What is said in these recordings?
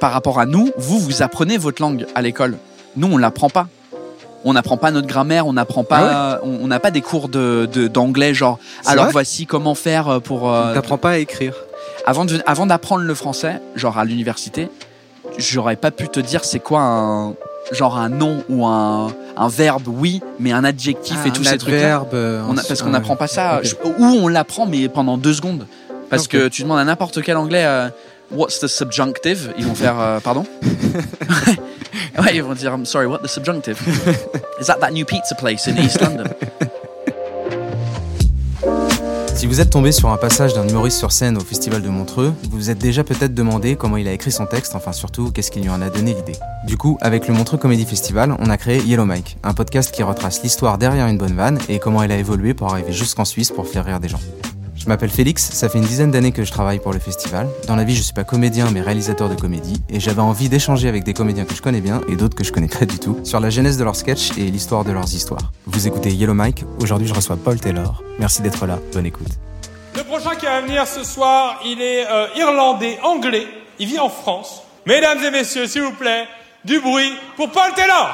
Par rapport à nous, vous, vous apprenez votre langue à l'école. Nous, on l'apprend pas. On n'apprend pas notre grammaire, on n'apprend pas, on on n'a pas des cours de de- d'anglais genre. Alors voici comment faire pour. euh, T'apprends pas à écrire. avant de avant d'apprendre le français, genre à l'université, j'aurais pas pu te dire c'est quoi un genre un nom ou un un verbe oui, mais un adjectif Ah, et tous un ces trucs là. euh, parce qu'on n'apprend pas ça, Ok. je- ou on l'apprend mais pendant deux secondes. Parce que tu demandes à n'importe quel anglais, euh, what's the subjunctive? Ils vont faire, euh, pardon? Ouais, ils vont dire, I'm sorry, what the subjunctive? Is that that new pizza place in East London? Si vous êtes tombé sur un passage d'un humoriste sur scène au Festival de Montreux, vous vous êtes déjà peut-être demandé comment il a écrit son texte, enfin surtout qu'est-ce qui lui en a donné l'idée. Du coup, avec le Montreux Comedy Festival, on a créé Yellow Mike, un podcast qui retrace l'histoire derrière une bonne vanne et comment elle a évolué pour arriver jusqu'en Suisse pour faire rire des gens. Je m'appelle Félix, ça fait une dizaine d'années que je travaille pour le festival. Dans la vie, je suis pas comédien mais réalisateur de comédie et j'avais envie d'échanger avec des comédiens que je connais bien et d'autres que je connais pas du tout sur la genèse de leurs sketchs et l'histoire de leurs histoires. Vous écoutez Yellow Mike, aujourd'hui je reçois Paul Taylor. Merci d'être là, bonne écoute. Le prochain qui va venir ce soir, il est euh, irlandais, anglais, il vit en France. Mesdames et messieurs, s'il vous plaît, du bruit pour Paul Taylor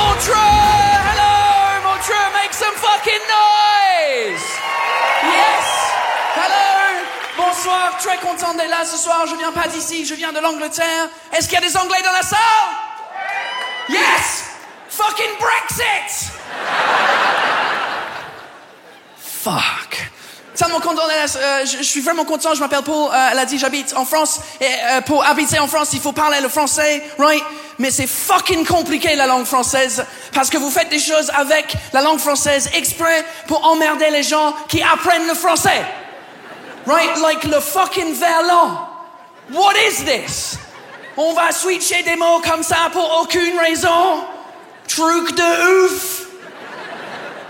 Montreux! Hello, Montreux! Make some fucking noise! Yes! Hello! Bonsoir, très content d'être là ce soir. Je viens pas d'ici, je viens de l'Angleterre. Est-ce qu'il y a des Anglais dans la salle? Yes! Fucking Brexit! Fuck. Euh, je, je suis vraiment content. Je m'appelle Paul. Euh, elle a dit j'habite en France. Et euh, pour habiter en France, il faut parler le français, right? Mais c'est fucking compliqué la langue française parce que vous faites des choses avec la langue française exprès pour emmerder les gens qui apprennent le français, right? Like le fucking verlan. What is this? On va switcher des mots comme ça pour aucune raison. Truc de ouf.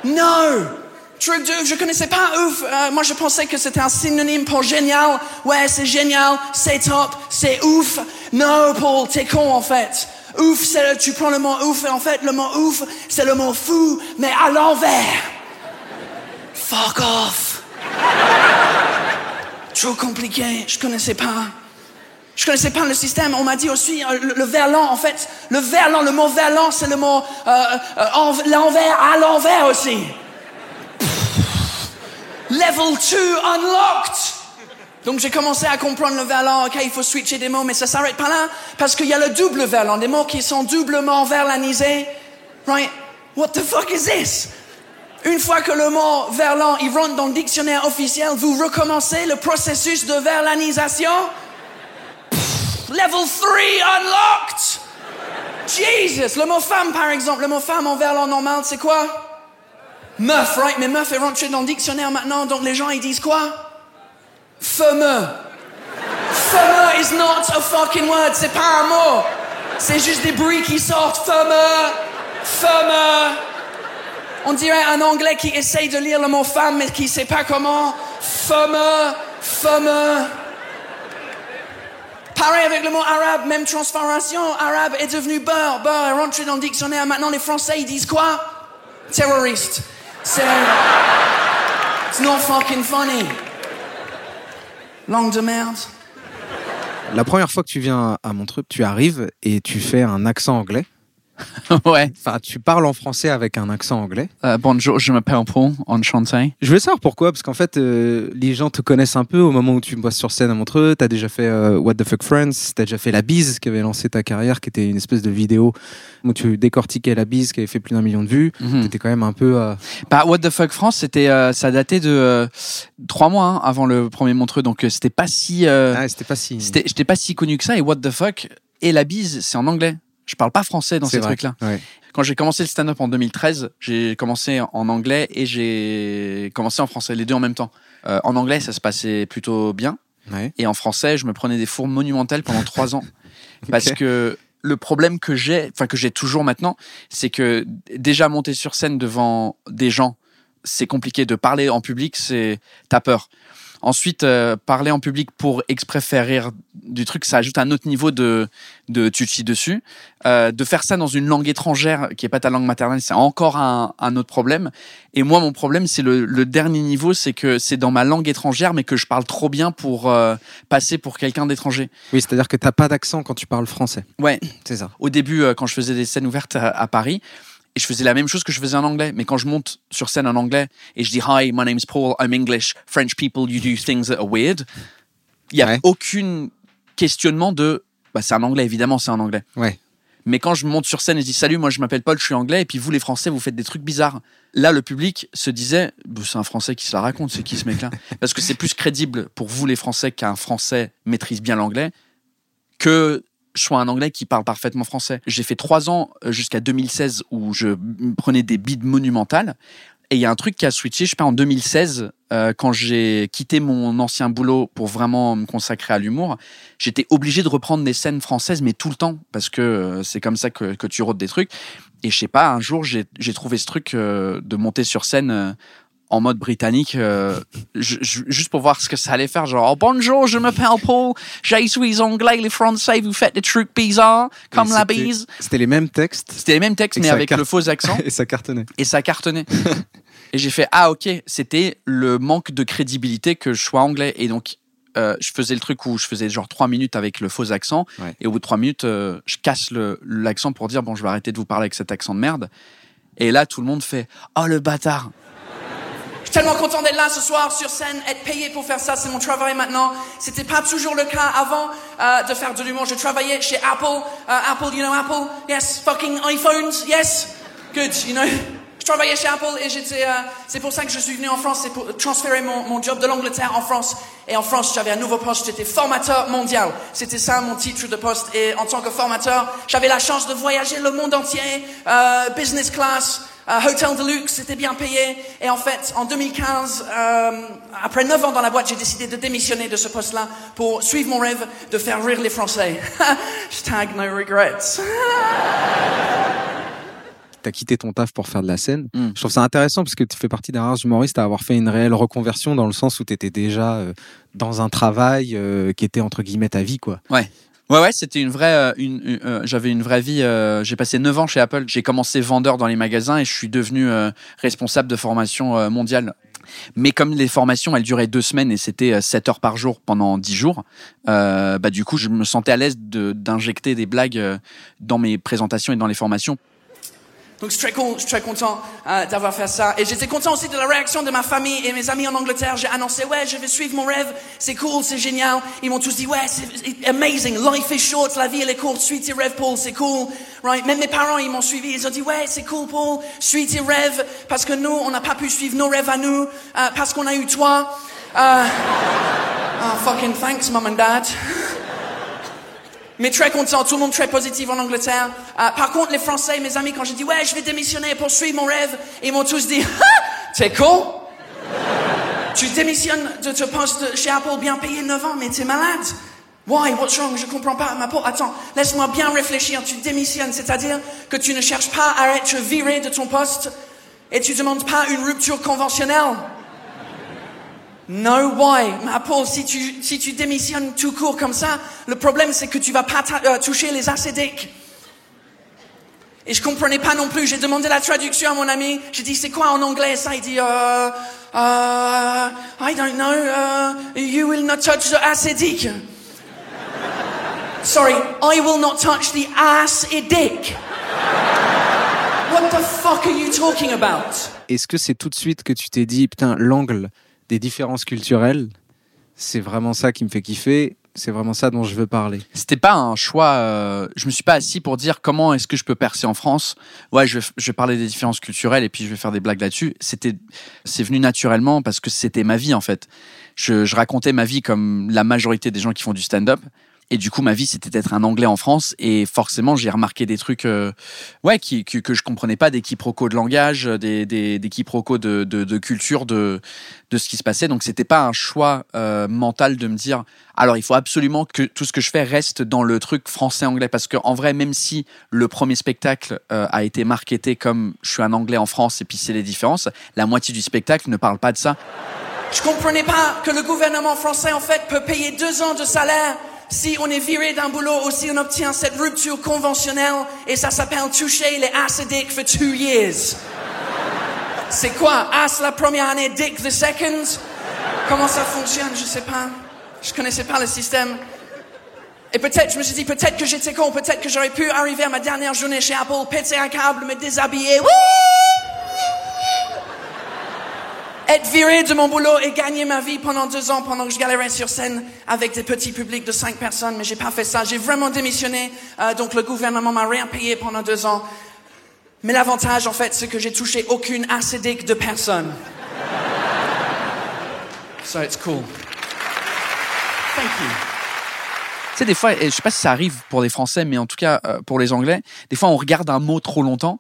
No. Truc de je connaissais pas ouf. Euh, moi, je pensais que c'était un synonyme pour génial. Ouais, c'est génial, c'est top, c'est ouf. No, Paul, t'es con en fait. Ouf, c'est tu prends le mot ouf et en fait, le mot ouf, c'est le mot fou, mais à l'envers. Fuck off. Trop compliqué, je connaissais pas. Je connaissais pas le système. On m'a dit aussi euh, le, le verlan. En fait, le verlan, le mot verlan, c'est le mot euh, euh, en- l'envers à l'envers aussi. Level 2 unlocked. Donc j'ai commencé à comprendre le verlan. Ok, il faut switcher des mots, mais ça s'arrête pas là parce qu'il y a le double verlan, des mots qui sont doublement verlanisés. Right? What the fuck is this? Une fois que le mot verlan il rentre dans le dictionnaire officiel, vous recommencez le processus de verlanisation? Level 3 unlocked! Jesus! Le mot femme, par exemple, le mot femme en verlan normal, c'est quoi? Meuf, right? Mais meuf est rentré dans le dictionnaire maintenant, donc les gens ils disent quoi? Fameux. Fameux is not a fucking word, c'est pas un mot. C'est juste des bruits qui sortent. Fameux. Fameux. On dirait un anglais qui essaye de lire le mot femme mais qui sait pas comment. Fameux. Fameux. Pareil avec le mot arabe, même transformation. Arabe est devenu beurre. Beurre est rentré dans le dictionnaire. Maintenant, les Français, ils disent quoi? Terroriste. C'est. It's not fucking funny. Langue de merde. La première fois que tu viens à Montreux, tu arrives et tu fais un accent anglais. ouais. Enfin, tu parles en français avec un accent anglais. Euh, bonjour, je m'appelle Paul, enchanté. Je voulais savoir pourquoi, parce qu'en fait, euh, les gens te connaissent un peu au moment où tu me vois sur scène à Montreux. T'as déjà fait euh, What the Fuck Friends, t'as déjà fait La Bise, qui avait lancé ta carrière, qui était une espèce de vidéo où tu décortiquais La Bise, qui avait fait plus d'un million de vues. Mhm. T'étais quand même un peu. Bah, What the fuck France, c'était, ça datait de trois mois hein, avant le premier Montreux, donc c'était pas si, Ah, c'était pas si. j'étais pas si connu que ça. Et What the fuck et la bise, c'est en anglais. Je parle pas français dans ces trucs-là. Ouais. Quand j'ai commencé le stand-up en 2013, j'ai commencé en anglais et j'ai commencé en français, les deux en même temps. Euh, en anglais, ça se passait plutôt bien. Ouais. Et en français, je me prenais des fours monumentales pendant trois ans. Parce que le problème que j'ai, enfin que j'ai toujours maintenant, c'est que déjà monter sur scène devant des gens, c'est compliqué. De parler en public, c'est t'as peur. Ensuite, euh, parler en public pour exprès faire rire du truc, ça ajoute un autre niveau de, de tu te chies dessus. Euh, de faire ça dans une langue étrangère qui est pas ta langue maternelle, c'est encore un, un autre problème. Et moi, mon problème, c'est le, le dernier niveau, c'est que c'est dans ma langue étrangère, mais que je parle trop bien pour euh, passer pour quelqu'un d'étranger. Oui, c'est-à-dire que t'as pas d'accent quand tu parles français. Ouais, C'est ça. au début, euh, quand je faisais des scènes ouvertes à, à Paris, et je faisais la même chose que je faisais en anglais. Mais quand je monte sur scène en anglais et je dis Hi, my name's Paul, I'm English, French people, you do things that are weird, il n'y a Ouais. aucune questionnement de. Bah, c'est un anglais, évidemment, c'est un anglais. Ouais. Mais quand je monte sur scène et je dis Salut, moi je m'appelle Paul, je suis anglais, et puis vous les Français, vous faites des trucs bizarres. Là, le public se disait Bah, C'est un Français qui se la raconte, c'est qui ce mec-là? Parce que c'est plus crédible pour vous les Français qu'un Français maîtrise bien l'anglais que je sois un anglais qui parle parfaitement français. J'ai fait trois ans euh, jusqu'à 2016 où je prenais des bides monumentales. Et il y a un truc qui a switché, je sais pas, en 2016, euh, quand j'ai quitté mon ancien boulot pour vraiment me consacrer à l'humour, j'étais obligé de reprendre des scènes françaises, mais tout le temps, parce que euh, c'est comme ça que, que tu rôdes des trucs. Et je sais pas, un jour, j'ai trouvé ce truc de monter sur scène en mode britannique, euh, ju- ju- juste pour voir ce que ça allait faire. Genre, oh, bonjour, je m'appelle Paul, je suis anglais, les Français, vous faites des trucs bizarres, comme la bise. C'était les mêmes textes C'était les mêmes textes, mais avec le faux accent. et ça cartonnait. et ça cartonnait. et j'ai fait ah ok, c'était le manque de crédibilité que je sois anglais et donc euh, je faisais le truc où je faisais genre trois minutes avec le faux accent Ouais. et au bout de trois minutes euh, je casse l'accent pour dire bon je vais arrêter de vous parler avec cet accent de merde et là tout le monde fait oh le bâtard tellement content d'être là ce soir sur scène, être payé pour faire ça, c'est mon travail maintenant. C'était pas toujours le cas avant euh, de faire de l'humour. Je travaillais chez Apple, euh, Apple, you know Apple, yes, fucking iPhones, yes, good, you know. Je travaillais chez Apple et j'étais, euh, c'est pour ça que je suis venu en France, c'est pour transférer mon, mon job de l'Angleterre en France. Et en France, j'avais un nouveau poste, j'étais formateur mondial. C'était ça mon titre de poste. Et en tant que formateur, j'avais la chance de voyager le monde entier, euh, business class, euh, Hotel de luxe, c'était bien payé. Et en fait, en 2015, euh, après 9 ans dans la boîte, j'ai décidé de démissionner de ce poste-là pour suivre mon rêve de faire rire les Français. Hashtag no regrets. T'as quitté ton taf pour faire de la scène. Mm. Je trouve ça intéressant parce que tu fais partie des rares humoristes à avoir fait une réelle reconversion dans le sens où tu étais déjà euh, dans un travail euh, qui était entre guillemets ta vie, quoi. Ouais. Ouais, ouais, c'était une vraie. euh, une, une- euh, J'avais une vraie vie. euh, j'ai passé 9 ans chez Apple. J'ai commencé vendeur dans les magasins et je suis devenu euh, responsable de formation euh, mondiale. Mais comme les formations, elles duraient deux semaines et c'était euh, 7 heures par jour pendant 10 jours, bah, du coup, je me sentais à l'aise de- d'injecter des blagues dans mes présentations et dans les formations. Donc je suis très, con- je suis très content euh, d'avoir fait ça. Et j'étais content aussi de la réaction de ma famille et mes amis en Angleterre. J'ai annoncé, ouais, je vais suivre mon rêve. C'est cool, c'est génial. Ils m'ont tous dit, ouais, c'est amazing. Life is short, la vie elle est courte. Suis tes rêves, Paul, c'est cool. Right? Même mes parents, ils m'ont suivi. Ils ont dit, ouais, c'est cool, Paul. Suis tes rêves. Parce que nous, on n'a pas pu suivre nos rêves à nous. euh, parce qu'on a eu toi. Euh, oh, fucking thanks, mom and dad. Mais très content, tout le monde très positif en Angleterre. Euh, par contre, les Français, mes amis, quand j'ai dit ouais, je vais démissionner pour suivre mon rêve, ils m'ont tous dit Ah, t'es con? Tu démissionnes de ton poste chez Apple bien payé 9 ans, mais t'es malade Why? What's wrong? Je comprends pas. Ma pauvre, attends, laisse-moi bien réfléchir. Tu démissionnes, c'est-à-dire que tu ne cherches pas à être viré de ton poste et tu demandes pas une rupture conventionnelle. No why? Ma Paul, si tu, si tu démissionnes tout court comme ça, le problème c'est que tu vas pas euh, toucher les acédiques. Et je comprenais pas non plus. J'ai demandé la traduction à mon ami. J'ai dit, c'est quoi en anglais ça? Il dit, euh, euh, I don't know, euh, you will not touch the acidic. Sorry, I will not touch the acidic. What the fuck are you talking about? Est-ce que c'est tout de suite que tu t'es dit, putain, l'angle des différences culturelles, c'est vraiment ça qui me fait kiffer, c'est vraiment ça dont je veux parler C'était pas un choix. euh, je me suis pas assis pour dire comment est-ce que je peux percer en France. Ouais, je vais, parler des différences culturelles et puis je vais faire des blagues là-dessus. C'était, c'est venu naturellement parce que c'était ma vie en fait. Je racontais ma vie comme la majorité des gens qui font du stand-up. Et du coup, ma vie, c'était d'être un Anglais en France. Et forcément, j'ai remarqué des trucs, euh, ouais, qui, que, que je comprenais pas, des quiproquos de langage, des, des, des quiproquos de, de, de culture, de, de ce qui se passait. Donc, c'était pas un choix euh, mental de me dire, alors il faut absolument que tout ce que je fais reste dans le truc français-anglais. Parce qu'en vrai, même si le premier spectacle euh, a été marketé comme je suis un Anglais en France et puis c'est les différences, la moitié du spectacle ne parle pas de ça. Je comprenais pas que le gouvernement français, en fait, peut payer deux ans de salaire si on est viré d'un boulot ou si on obtient cette rupture conventionnelle et ça s'appelle toucher les acidiques for two years. C'est quoi? As la première année, dick the second? Comment ça fonctionne? Je sais pas. Je connaissais pas le système. Et peut-être, je me suis dit, peut-être que j'étais con, peut-être que j'aurais pu arriver à ma dernière journée chez Apple, péter un câble, me déshabiller. Être viré de mon boulot et gagner ma vie pendant deux ans pendant que je galérais sur scène avec des petits publics de cinq personnes, mais j'ai pas fait ça. J'ai vraiment démissionné, euh, donc le gouvernement m'a rien payé pendant deux ans. Mais l'avantage, en fait, c'est que j'ai touché aucune acédique de personne. So it's cool. Thank you. Tu sais, des fois, je sais pas si ça arrive pour les Français, mais en tout cas euh, pour les Anglais, des fois on regarde un mot trop longtemps.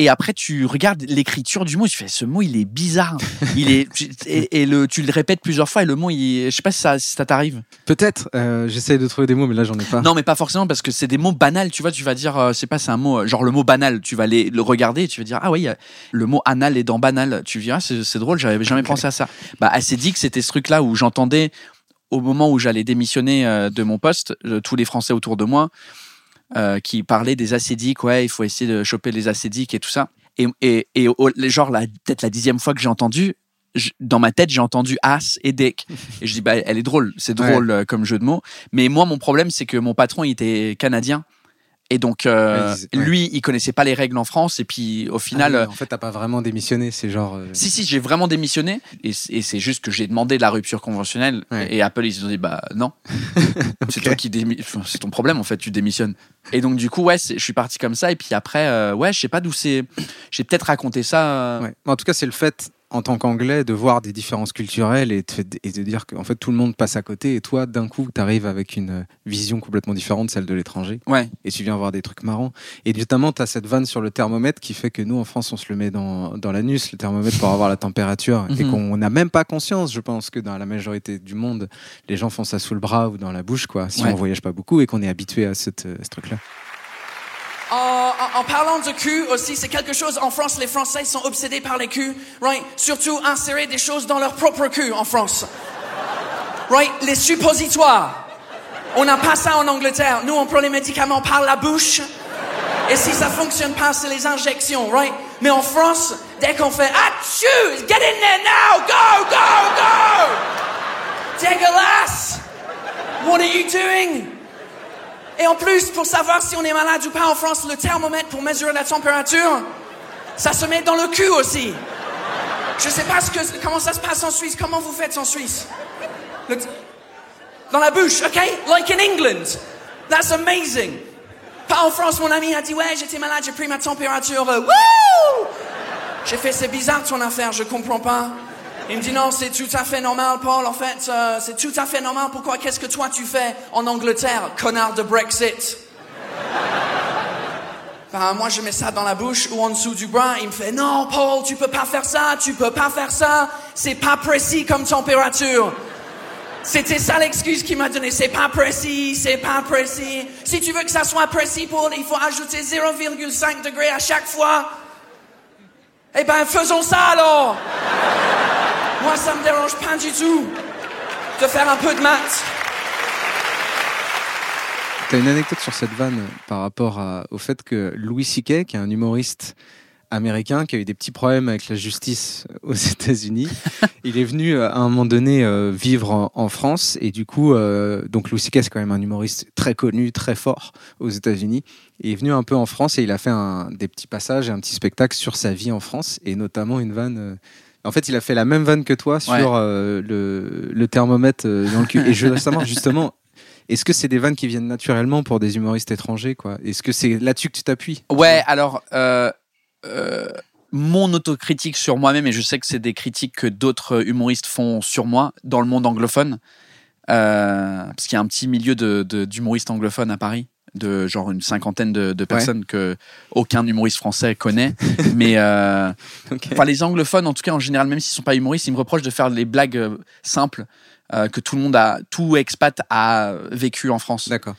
Et après, tu regardes l'écriture du mot, tu fais ce mot, il est bizarre. Il est et, et le, tu le répètes plusieurs fois et le mot, il, je sais pas si ça, si ça t'arrive. Peut-être, euh, j'essaye de trouver des mots, mais là j'en ai pas. Non, mais pas forcément parce que c'est des mots banals. Tu vois, tu vas dire, euh, c'est pas, c'est un mot, euh, genre le mot banal. Tu vas aller le regarder et tu vas dire, ah oui, le mot anal est dans banal. Tu dis, ah, c'est c'est drôle, j'avais jamais pensé à ça. Bah, assez dit que c'était ce truc-là où j'entendais au moment où j'allais démissionner euh, de mon poste, euh, tous les Français autour de moi euh, qui parlaient des acédiques, ouais, il faut essayer de choper les acédiques et tout ça. Et, et, et genre, la- peut-être la dixième fois que j'ai entendu, je- dans ma tête, j'ai entendu as et dick. Et je dis, bah, elle est drôle, c'est drôle euh, comme jeu de mots. Mais moi, mon problème, c'est que mon patron, il était canadien. Et donc, euh, Ouais, lui, il connaissait pas les règles en France. Et puis, au final, Ah oui, en fait, t'as pas vraiment démissionné, c'est genre. euh, si, si, j'ai vraiment démissionné. Et, c'est juste que j'ai demandé la rupture conventionnelle. Ouais. Et Apple, ils se sont dit, bah non. C'est toi qui démi- enfin, C'est ton problème, en fait, tu démissionnes. Et donc, du coup, ouais, je suis parti comme ça. Et puis après, euh, ouais, je sais pas d'où c'est. J'ai peut-être raconté ça. euh, Ouais. En tout cas, c'est le fait, en tant qu'anglais, de voir des différences culturelles et, de- et de dire qu'en fait, tout le monde passe à côté et toi, d'un coup, tu arrives avec une vision complètement différente de celle de l'étranger Ouais. et tu viens voir des trucs marrants. Et notamment, tu as cette vanne sur le thermomètre qui fait que nous, en France, on se le met dans, dans l'anus, le thermomètre, pour avoir la température et Mhm. qu'on n'a même pas conscience, je pense, que dans la majorité du monde, les gens font ça sous le bras ou dans la bouche, quoi, si Ouais. on voyage pas beaucoup et qu'on est habitué à cette, euh, ce truc-là. En, en- parlant de cul aussi, c'est quelque chose en France, les Français sont obsédés par les culs, right? Surtout insérer des choses dans leur propre cul en France. Right? Les suppositoires. On n'a pas ça en Angleterre. Nous, on prend les médicaments par la bouche. Et si ça fonctionne pas, c'est les injections, right? Mais en France, dès qu'on fait Achou! Get in there now! Go, go, go! Dégueulasse! What are you doing? Et en plus, pour savoir si on est malade ou pas en France, le thermomètre pour mesurer la température, ça se met dans le cul aussi. Je sais pas ce que, comment ça se passe en Suisse. Comment vous faites en Suisse? Dans la bouche, ok? Like in England. That's amazing. Pas en France, mon ami a dit, ouais, j'étais malade, j'ai pris ma température. euh, J'ai fait, c'est bizarre ton affaire, je comprends pas. Il me dit, non, c'est tout à fait normal, Paul, en fait, euh, c'est tout à fait normal. Pourquoi? Qu'est-ce que toi tu fais en Angleterre, connard de Brexit? Ben, moi, je mets ça dans la bouche ou en dessous du bras. Il me fait, non, Paul, tu peux pas faire ça, tu peux pas faire ça. C'est pas précis comme température. C'était ça l'excuse qu'il m'a donnée. C'est pas précis, c'est pas précis. Si tu veux que ça soit précis, Paul, il faut ajouter 0,5 degrés à chaque fois. Eh ben, faisons ça alors. Moi, ça me dérange pas du tout de faire un peu de maths. T'as une anecdote sur cette vanne par rapport au fait que Louis C.K., qui est un humoriste américain qui a eu des petits problèmes avec la justice aux États-Unis. il est venu euh, à un moment donné euh, vivre en, France et du coup, euh, donc Louis C.K. c'est quand même un humoriste très connu, très fort aux États-Unis. Il est venu un peu en France et il a fait des petits passages et un petit spectacle sur sa vie en France et notamment une vanne. En fait, il a fait la même vanne que toi sur Ouais. euh, le, le thermomètre euh, dans le cul. Et je veux savoir justement, est-ce que c'est des vannes qui viennent naturellement pour des humoristes étrangers quoi? Est-ce que c'est là-dessus que tu t'appuies? Ouais, alors, euh, euh, mon autocritique sur moi-même, et je sais que c'est des critiques que d'autres humoristes font sur moi dans le monde anglophone, euh, parce qu'il y a un petit milieu de- de- d'humoristes anglophones à Paris, de genre une cinquantaine de, de personnes que aucun humoriste français connaît. Mais euh, enfin, les anglophones, en tout cas en général, même s'ils sont pas humoristes, ils me reprochent de faire les blagues euh, simples euh, que tout le monde a, tout expat a vécu en France. D'accord.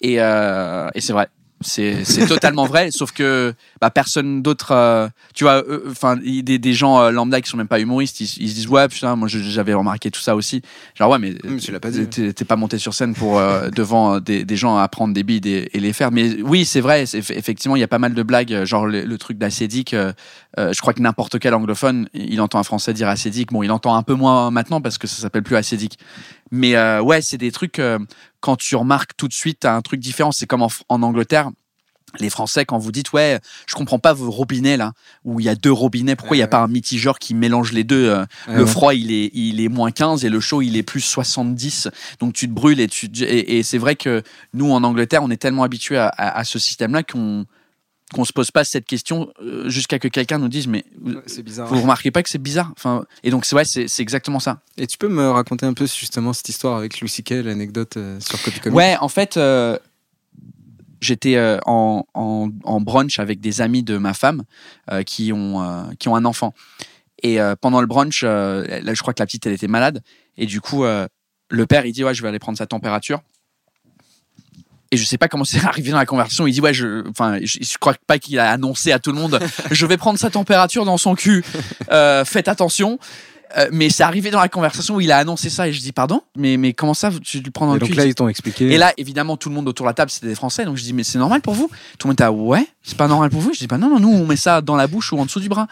Et, euh, et c'est vrai. C'est c'est totalement vrai, sauf que bah, personne d'autre. euh, tu vois, eux, enfin, il- des, des gens euh, lambda qui sont même pas humoristes, ils, ils se disent Ouais, putain, moi j'avais remarqué tout ça aussi. Genre, ouais, mais Mais pas t'es t'es pas monté sur scène pour euh, devant euh, des, des gens à prendre des bides et, et les faire. Mais oui, c'est vrai, c'est- effectivement, il y a pas mal de blagues, euh, genre le, le truc d'acédique. euh, euh, je crois que n'importe quel anglophone, il entend un français dire acédique. Bon, il entend un peu moins maintenant parce que ça s'appelle plus acédique. Mais euh, ouais, c'est des trucs, euh, quand tu remarques tout de suite, un truc différent. C'est comme en, Angleterre. Les Français, quand vous dites, ouais, je comprends pas vos robinets là, où il y a deux robinets, pourquoi il n'y a Ouais. pas un mitigeur qui mélange les deux euh, Ouais, Le froid, il est, il est moins 15 et le chaud, il est plus 70. Donc tu te brûles et tu et, et c'est vrai que nous, en Angleterre, on est tellement habitués à, à- à ce système-là qu'on qu'on se pose pas cette question euh, jusqu'à que quelqu'un nous dise mais vous, C'est bizarre. vous remarquez pas que c'est bizarre? Enfin et donc c'est ouais c'est c'est exactement ça Et tu peux me raconter un peu justement cette histoire avec Louis C.K., l'anecdote euh, sur Copy Comic Ouais, en fait, euh, j'étais euh, en, en, en brunch avec des amis de ma femme qui, ont, qui ont un enfant. Et pendant le brunch, là, je crois que la petite, elle était malade. Et du coup, le père, il dit Ouais, je vais aller prendre sa température. Et je sais pas comment c'est arrivé dans la conversation. Il dit ouais, je, enfin, je, je crois pas qu'il a annoncé à tout le monde, je vais prendre sa température dans son cul. Euh, faites attention. Euh, mais c'est arrivé dans la conversation où il a annoncé ça et je dis pardon, mais mais comment ça tu le prends dans Et le donc cul? là, ils t'ont expliqué. et là, évidemment, tout le monde autour de la table, c'était des Français. Donc je dis, mais c'est normal pour vous? Tout le monde était, ah ouais, c'est pas normal pour vous? Je dis, bah non, non, nous, on met ça dans la bouche ou en dessous du bras.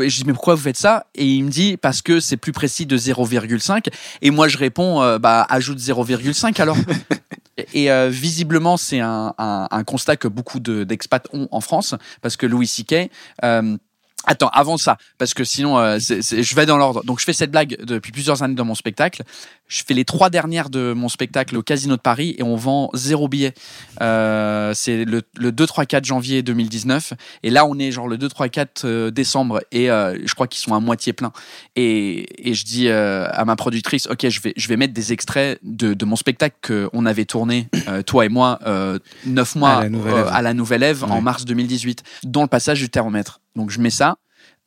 Et je dis, mais pourquoi vous faites ça? Et il me dit, parce que c'est plus précis de 0,5. Et moi, je réponds, euh, bah, ajoute 0,5 alors. Et euh, visiblement, c'est un, un- un constat que beaucoup de- d'expats ont en France, parce que Louis C.K. euh, Attends, avant ça, parce que sinon, euh, c'est- c'est- je vais dans l'ordre. Donc, je fais cette blague depuis plusieurs années dans mon spectacle. Je fais les trois dernières de mon spectacle au Casino de Paris et on vend zéro billet. Euh, c'est le, le 2, 3, 4 janvier 2019. Et là, on est genre le 2, 3, 4 euh, décembre et euh, je crois qu'ils sont à moitié pleins. Et, et je dis à ma productrice, OK, je vais, je vais mettre des extraits de, de mon spectacle qu'on avait tourné, toi et moi, neuf mois À la Nouvelle Ève. à la Nouvelle Ève en mars 2018, dans le passage du thermomètre. Donc, je mets ça.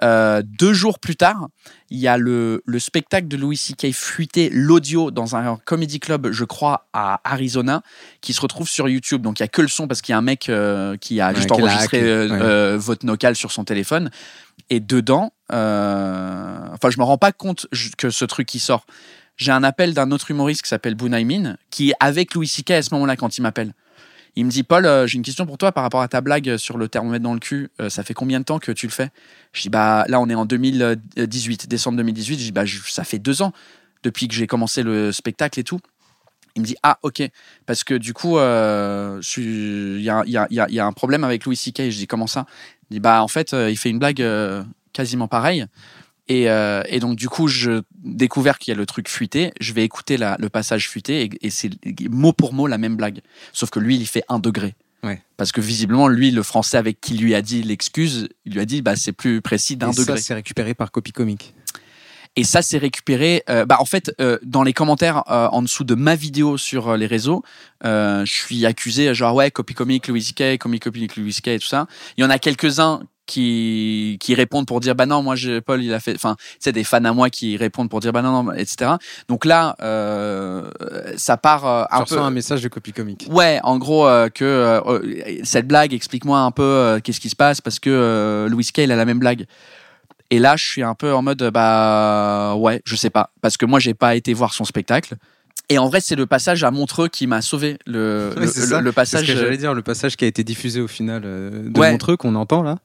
Euh, deux jours plus tard, il y a le, le spectacle de Louis C.K. fuité, l'audio, dans un comedy club, je crois, à Arizona, qui se retrouve sur YouTube. Donc il y a que le son parce qu'il y a un mec euh, qui a juste enregistré euh, ouais. votre nocal sur son téléphone. Et dedans, enfin, je me rends pas compte que ce truc qui sort. J'ai un appel d'un autre humoriste qui s'appelle Bunaimin, qui est avec Louis C.K. à ce moment-là quand il m'appelle. Il me dit Paul, euh, j'ai une question pour toi par rapport à ta blague sur le thermomètre dans le cul. Euh, ça fait combien de temps que tu le fais? Je dis bah là on est en 2018, décembre 2018. Je dis bah ça fait deux ans depuis que j'ai commencé le spectacle et tout. Il me dit ah ok parce que du coup il y a, un problème avec Louis C.K. Je dis comment ça? Il dit bah en fait euh, il fait une blague quasiment pareille. Et, euh, et donc, du coup, je découvert qu'il y a le truc fuité. Je vais écouter la- le passage fuité et, et c'est mot pour mot la même blague. Sauf que lui, il fait un degré. Ouais. Parce que visiblement, lui, le français avec qui lui a dit l'excuse, il lui a dit bah, c'est plus précis d'un Et ça, degré. c'est récupéré par Copy Comic. Et ça, c'est récupéré. euh, bah, en fait, euh, dans les commentaires euh, en dessous de ma vidéo sur euh, les réseaux, euh, je suis accusé, genre, ouais, copy comic Louis C.K., copy comic Louis C.K. et tout ça. Il y en a quelques-uns qui, qui répondent pour dire, bah non, moi, j'ai- Paul, il a fait. Enfin, sais, des fans à moi qui répondent pour dire, bah non, non, etc. Donc là, euh, ça part euh, Tu un reçois peu. un message de Copy Comic. Ouais, en gros, euh, que euh, cette blague, explique-moi un peu qu'est-ce qui se passe parce que Louis K, il a la même blague. Et là, je suis un peu en mode, bah ouais, je sais pas. Parce que moi, j'ai pas été voir son spectacle. Et en vrai, c'est le passage à Montreux qui m'a sauvé. Le, le, c'est le C'est ce passage. que j'allais dire, le passage qui a été diffusé au final de Ouais. Montreux qu'on entend là.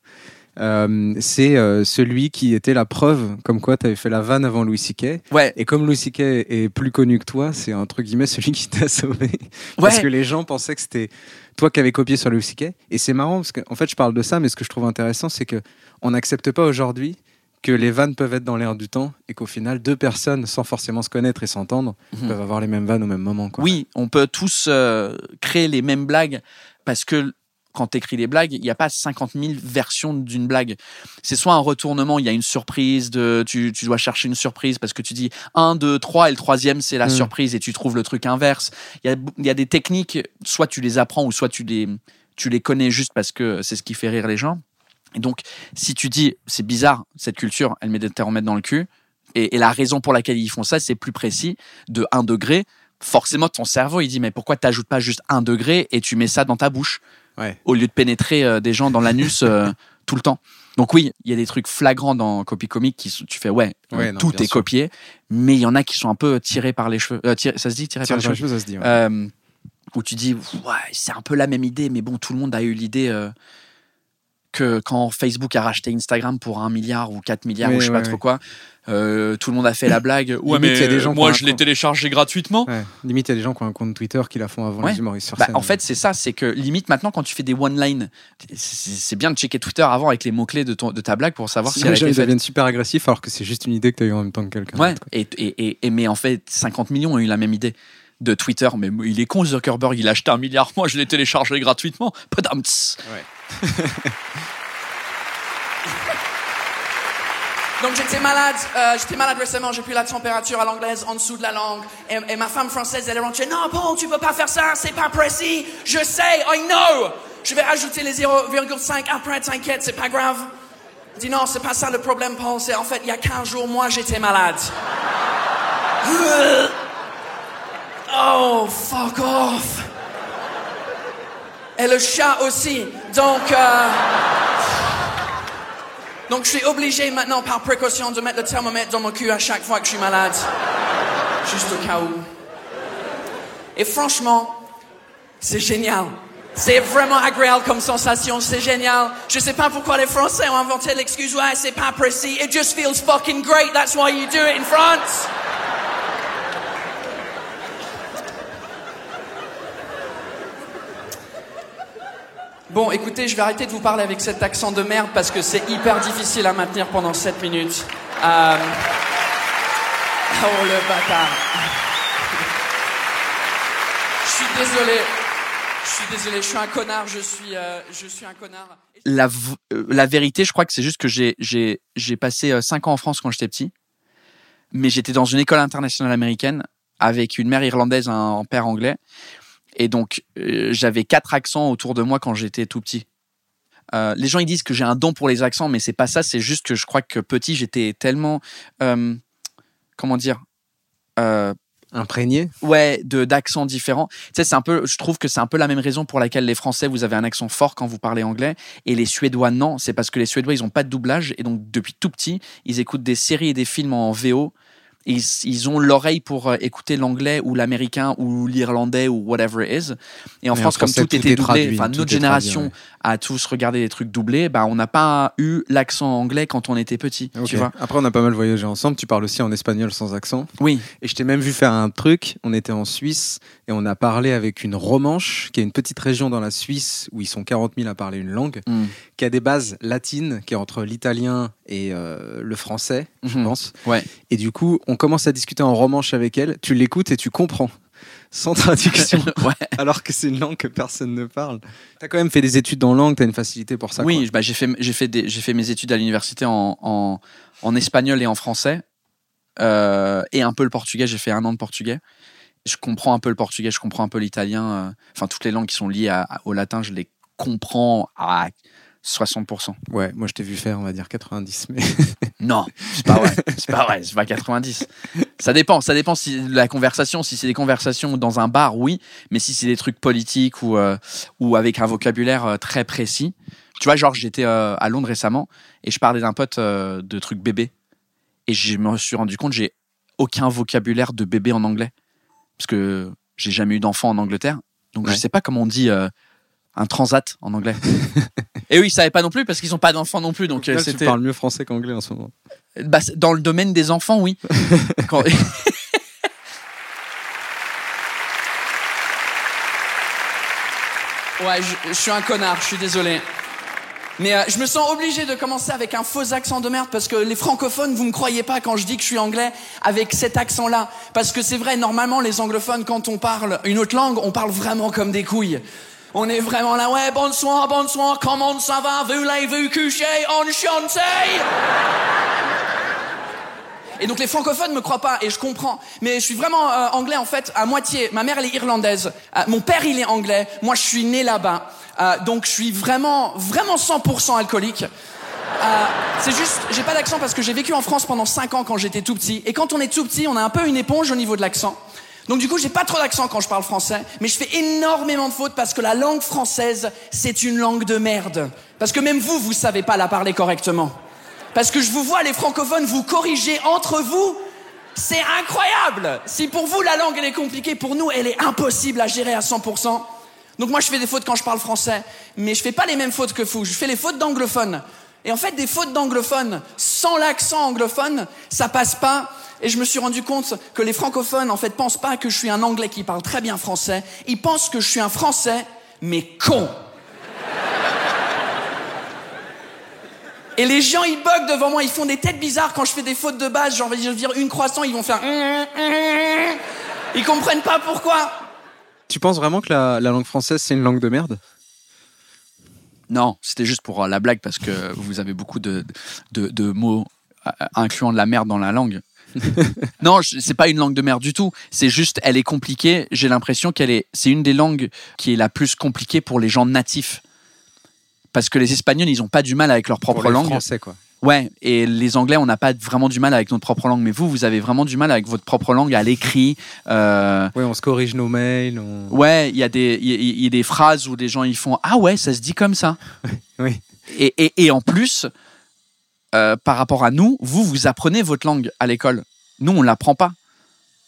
Euh, c'est euh, celui qui était la preuve comme quoi tu avais fait la vanne avant Louis C.K. Ouais. Et comme Louis C.K. est plus connu que toi, c'est entre guillemets celui qui t'a sauvé. Parce Ouais. que les gens pensaient que c'était toi qui avais copié sur Louis C.K. Et c'est marrant parce qu'en fait, je parle de ça, mais ce que je trouve intéressant, c'est que on n'accepte pas aujourd'hui que les vannes peuvent être dans l'air du temps et qu'au final, deux personnes, sans forcément se connaître et s'entendre, Mhm. peuvent avoir les mêmes vannes au même moment. Quoi. Oui, on peut tous euh, créer les mêmes blagues parce que quand tu écris des blagues, il n'y a pas 50 000 versions d'une blague. C'est soit un retournement, il y a une surprise, de, tu, tu dois chercher une surprise parce que tu dis 1, 2, 3 et le troisième c'est la Mm. surprise et tu trouves le truc inverse. Il y a, il y a des techniques, soit tu les apprends ou soit tu les, tu les connais juste parce que c'est ce qui fait rire les gens. Et donc, si tu dis c'est bizarre, cette culture, elle met des thermomètres dans le cul, et, et la raison pour laquelle ils font ça, c'est plus précis, de 1 degré, forcément ton cerveau il dit mais pourquoi t'ajoutes pas juste 1 degré et tu mets ça dans ta bouche? Ouais. au lieu de pénétrer euh, des gens dans l'anus euh, tout le temps. Donc oui, il y a des trucs flagrants dans Copy Comic qui tu fais ouais, Ouais, non, tout est sûr. copié, mais il y en a qui sont un peu tirés par les cheveux. Euh, tirés- ça se dit tirés par les cheveux. à se. Euh, où tu dis, ouais, c'est un peu la même idée, mais bon, tout le monde a eu l'idée euh, que quand Facebook a racheté Instagram pour un milliard ou 4 milliards Oui, ou je sais ouais, pas trop ouais. quoi, euh, tout le monde a fait la blague. Ouais, Limite, il y a des gens moi je l'ai téléchargé gratuitement. Ouais. Limite, il y a des gens qui ont un compte Twitter qui la font avant Ouais. les humoristes sur Bah, scène. en fait, c'est ça, c'est que limite maintenant, quand tu fais des one-line, c'est bien de checker Twitter avant avec les mots-cles de, ton- de ta blague pour savoir si Sinon, elle a gens été deviennent super agressifs alors que c'est juste une idée que tu as eu en même temps que quelqu'un. Ouais, et, et, et- et- mais en fait, 50 millions ont eu la même idée de Twitter. Mais il est con, Zuckerberg, il a acheté un milliard. Moi, je l'ai téléchargé gratuitement. Padams. Donc j'étais malade, euh, j'étais malade récemment, j'ai pris la température à l'anglaise en dessous de la langue. Et, et ma femme française, elle est rentrée, non Paul, tu peux pas faire ça, c'est pas précis. Je sais, I know. Je vais rajouter les 0,5 après, t'inquiète, c'est pas grave. Elle dit non, c'est pas ça le problème Paul, c'est en fait, il y a 15 jours, moi j'étais malade. oh, fuck off. Et le chat aussi. Donc... euh, donc je suis obligé maintenant par précaution de mettre le thermomètre dans mon cul à chaque fois que je suis malade. Juste au cas où. Et franchement, c'est génial. C'est vraiment agréable comme sensation, c'est génial. Je sais pas pourquoi les Français ont inventé l'excuse, ouais, c'est pas précis. It just feels fucking great, that's why you do it in France. Bon, écoutez, je vais arrêter de vous parler avec cet accent de merde parce que c'est hyper difficile à maintenir pendant 7 minutes. Euh, Oh le bâtard. Je suis désolé. Je suis désolé, je suis un connard, je suis, euh, je suis un connard. Euh, la vérité, je crois que c'est juste que j'ai, passé 5 ans en France quand j'étais petit. Mais j'étais dans une école internationale américaine avec une mère irlandaise, un père anglais. Et donc, euh, j'avais quatre accents autour de moi quand j'étais tout petit. Euh, les gens ils disent que j'ai un don pour les accents, mais c'est pas ça. C'est juste que je crois que petit, j'étais tellement, euh, comment dire, Imprégné ouais, de d'accents différents. Tu sais, c'est un peu, je trouve que c'est un peu la même raison pour laquelle les Français vous avez un accent fort quand vous parlez anglais et les Suédois non. C'est parce que les Suédois ils ont pas de doublage et donc depuis tout petit ils écoutent des séries et des films en VO. Ils, ils ont l'oreille pour euh, écouter l'anglais ou l'américain ou l'irlandais ou whatever it is. Et en France, comme tout, tout était doublé, enfin notre génération traduit, a tous regardé des trucs doublés, bah on n'a pas eu l'accent anglais quand on était petit. Ok. Tu vois Après, on a pas mal voyagé ensemble. Tu parles aussi en espagnol sans accent. Oui. Et je t'ai même vu faire un truc. On était en Suisse et on a parlé avec une Romanche, qui est une petite région dans la Suisse où ils sont 40 000 à parler une langue, Mm. qui a des bases latines, qui est entre l'italien et euh, le français, je Mhm. pense. Ouais. Et du coup, on commence à discuter en romanche avec elle. Tu l'écoutes et tu comprends. Sans traduction. ouais. Alors que c'est une langue que personne ne parle. T'as quand même fait des études dans langue, t'as une facilité pour ça. Oui, bah, j'ai fait, j'ai fait, des- j'ai fait mes études à l'université en, en, en espagnol et en français. Euh, et un peu le portugais. J'ai fait un an de portugais. Je comprends un peu le portugais, je comprends un peu l'italien. euh, Enfin, toutes les langues qui sont liées à- à- au latin, je les comprends à 60%. Ouais, moi je t'ai vu faire, on va dire 90. Mais... Non, c'est pas vrai. C'est pas vrai, c'est pas 90. Ça dépend, ça dépend si la conversation. Si c'est des conversations dans un bar, oui. Mais si c'est des trucs politiques ou, euh, ou avec un vocabulaire euh, très précis. Tu vois, genre, j'étais euh, à Londres récemment et je parlais d'un pote de trucs bébé. Et je me suis rendu compte, j'ai aucun vocabulaire de bébé en anglais. Parce que j'ai jamais eu d'enfant en Angleterre. Donc je Ouais. sais pas comment on dit un transat en anglais. Et eux, ils savaient pas non plus parce qu'ils ont pas d'enfants non plus. Donc euh, Là, tu c'était parles mieux français qu'anglais en ce moment. bah, dans le domaine des enfants, oui. Quand- Ouais, je, je suis un connard, je suis désolé. Mais euh, je me sens obligé de commencer avec un faux accent de merde parce que les francophones, vous me croyez pas quand je dis que je suis anglais avec cet accent-là. Parce que c'est vrai, normalement, les anglophones, quand on parle une autre langue, on parle vraiment comme des couilles. On est vraiment là, ouais, bonsoir, bonsoir, comment ça va, voulez-vous coucher, enchanté et donc les francophones me croient pas et je comprends. Mais je suis vraiment euh, anglais en fait à moitié. Ma mère elle est irlandaise. Euh, mon père il est anglais. Moi je suis né là-bas. Euh, donc je suis vraiment vraiment 100% alcoolique. Euh, c'est juste, j'ai pas d'accent parce que j'ai vécu en France pendant 5 ans quand j'étais tout petit. Et quand on est tout petit, on a un peu une éponge au niveau de l'accent. Donc du coup, j'ai pas trop d'accent quand je parle français, mais je fais énormément de fautes parce que la langue française, c'est une langue de merde. Parce que même vous, vous savez pas la parler correctement. Parce que je vous vois, les francophones, vous corriger entre vous. C'est incroyable Si pour vous, la langue, elle est compliquée, pour nous, elle est impossible à gérer à 100%. Donc moi, je fais des fautes quand je parle français, mais je fais pas les mêmes fautes que vous. Je fais les fautes d'anglophones. Et en fait, des fautes d'anglophones, sans l'accent anglophone, ça passe pas. Et je me suis rendu compte que les francophones, en fait, pensent pas que je suis un anglais qui parle très bien français. Ils pensent que je suis un français, mais con. Et les gens, ils bug devant moi, ils font des têtes bizarres quand je fais des fautes de base, genre, je veux dire une croissant, ils vont faire... Ils comprennent pas pourquoi. Tu penses vraiment que la, la langue française, c'est une langue de merde? Non, c'était juste pour euh, la blague parce que vous avez beaucoup de, de, de mots euh, incluant de la merde dans la langue. non, c'est pas une langue de merde du tout. C'est juste, elle est compliquée. J'ai l'impression qu'elle est, c'est une des langues qui est la plus compliquée pour les gens natifs. Parce que les Espagnols, ils ont pas du mal avec leur propre Pour les langue. français, quoi. Ouais, et les Anglais, on n'a pas vraiment du mal avec notre propre langue. Mais vous, vous avez vraiment du mal avec votre propre langue à l'écrit. Euh, Ouais, on se corrige nos mails. on- Ouais, il y a des il y, a- il y a des phrases où des gens ils font ah ouais ça se dit comme ça. Oui. Et, et, et en plus, euh, par rapport à nous, vous vous apprenez votre langue à l'école. Nous on l'apprend pas.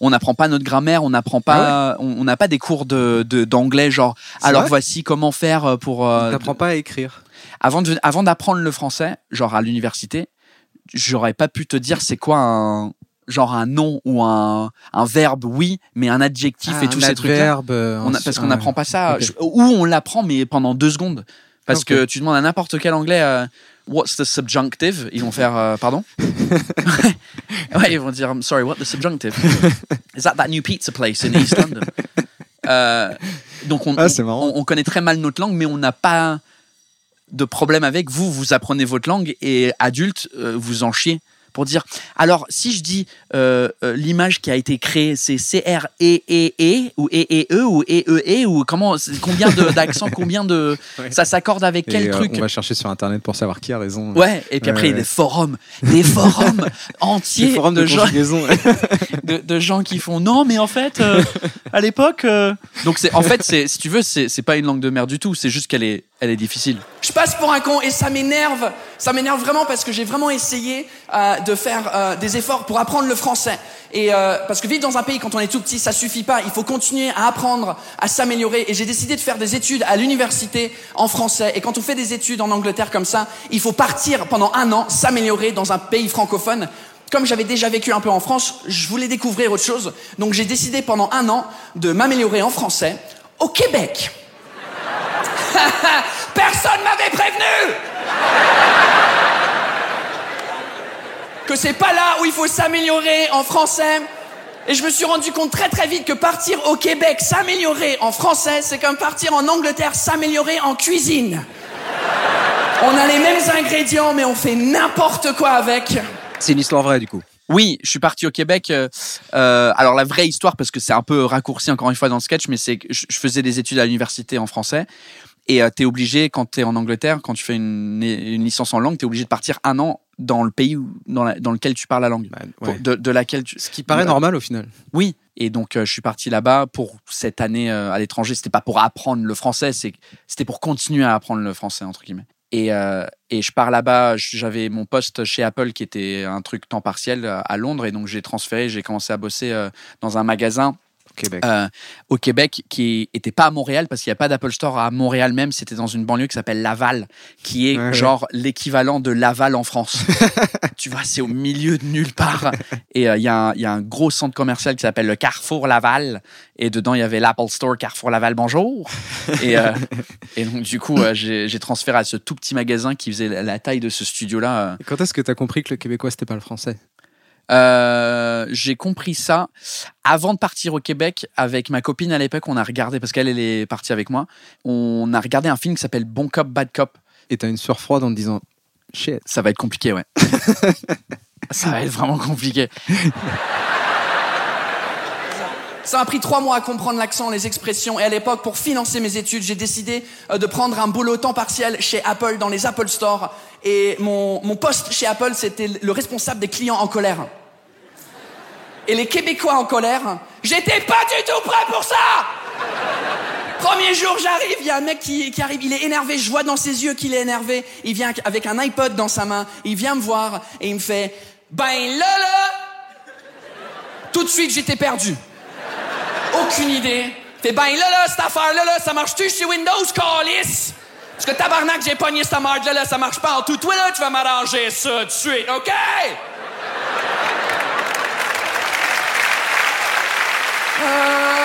On n'apprend pas notre grammaire, on n'apprend pas, on on n'a pas des cours de d'anglais genre. Ah Alors voici comment faire pour. euh, On t'apprend pas à écrire. avant de, avant d'apprendre le français, genre à l'université, j'aurais pas pu te dire c'est quoi un genre un nom ou un, un verbe, oui, mais un adjectif Ah, et tous un ces adverbe, euh, On a- parce qu'on n'apprend pas ça. Je- ou on l'apprend, mais pendant deux secondes. Parce que tu demandes à n'importe quel anglais, euh, what's the subjunctive? Ils vont faire, euh, pardon? Ouais, ils vont dire, I'm sorry, what the subjunctive? Is that that new pizza place in East London? Euh, Donc on, Ah, on, on connaît très mal notre langue, mais on n'a pas de problème avec. Vous, vous apprenez votre langue et adulte, vous en chiez pour dire. Alors, si je dis euh, euh, l'image qui a été créée, c'est C-R-E-E-E ou E-E-E ou E-E-E ou comment, combien de- d'accents, combien de. Ouais. Ça s'accorde avec Et, quel euh, truc On va chercher sur internet pour savoir qui a raison. Ouais, et puis après, Ouais, il y a ouais. des forums, des forums entiers Des forums de, gens, conjugaison. de, de gens qui font non, mais en fait, euh, à l'époque. euh, Donc, c'est en fait, c'est si tu veux, c'est c'est pas une langue de merde du tout, c'est juste qu'elle est, elle est difficile. Je passe pour un con et ça m'énerve. Ça m'énerve vraiment parce que j'ai vraiment essayé euh, de faire euh, des efforts pour apprendre le français. Et euh, parce que vivre dans un pays quand on est tout petit, ça suffit pas. Il faut continuer à apprendre, à s'améliorer. Et j'ai décidé de faire des études à l'université en français. Et quand on fait des études en Angleterre comme ça, il faut partir pendant un an, s'améliorer dans un pays francophone. Comme j'avais déjà vécu un peu en France, je voulais découvrir autre chose. Donc j'ai décidé pendant un an de m'améliorer en français au Québec. Personne m'avait prévenu que c'est pas là où il faut s'améliorer en français. Et je me suis rendu compte très très vite que partir au Québec s'améliorer en français, c'est comme partir en Angleterre s'améliorer en cuisine. On a les mêmes ingrédients, mais on fait n'importe quoi avec. C'est une histoire vraie, du coup. Oui, je suis parti au Québec. euh, euh, alors la vraie histoire, parce que c'est un peu raccourci encore une fois dans le sketch, mais c'est que je je faisais des études à l'université en français. Et tu es obligé, quand tu es en Angleterre, quand tu fais une, une licence en langue, tu es obligé de partir un an dans le pays où- dans, la- dans lequel tu parles la langue. Bah, Pour- de, de laquelle tu... Ce qui paraît Ouais. normal au final. Oui. Et donc, euh, je suis parti là-bas pour cette année euh, à l'étranger. C'était pas pour apprendre le français, c'était pour continuer à apprendre le français, entre guillemets. Et, euh, et je pars là-bas, j'avais mon poste chez Apple qui était un truc temps partiel euh, à Londres. Et donc, j'ai transféré, j'ai commencé à bosser euh, dans un magasin Québec. euh, au Québec qui était pas à Montréal parce qu'il n'y a pas d'Apple Store à Montréal même. C'était dans une banlieue qui s'appelle Laval, qui est Ouais, ouais. genre l'équivalent de Laval en France. tu vois, c'est au milieu de nulle part. Et euh, il y, a un- il y a un gros centre commercial qui s'appelle le Carrefour Laval. Et dedans, il y avait l'Apple Store Carrefour Laval, bonjour. Et, euh, et donc, du coup, j'ai transféré à ce tout petit magasin qui faisait la, taille de ce studio-là. Quand est-ce que tu as compris que le québécois, c'était pas le français? Euh, j'ai compris ça avant de partir au Québec avec ma copine à l'époque. On a regardé parce qu'elle elle est partie avec moi. On a regardé un film qui s'appelle Bon Cop Bad Cop. Et t'as une sueur froide en te disant shit. Ça va être compliqué, ouais. ça va être vraiment compliqué. Ça m'a pris trois mois à comprendre l'accent, les expressions. Et à l'époque, pour financer mes études, j'ai décidé euh, de prendre un boulot temps partiel chez Apple dans les Apple Store. Et mon, mon poste chez Apple, c'était le responsable des clients en colère. Et les Québécois en colère, j'étais pas du tout prêt pour ça Premier jour, j'arrive, il y a un mec qui, qui arrive, il est énervé, je vois dans ses yeux qu'il est énervé. Il vient avec un iPod dans sa main, il vient me voir et il me fait Ben là là Tout de suite, j'étais perdu. Aucune idée. Fait ben là là, cette affaire-là, là, ça marche-tu chez Windows, calice? Parce que tabarnak, j'ai pogné cette merde-là, là, ça marche pas en tout. Toi là, tu vas m'arranger ça tout de suite, OK? Euh...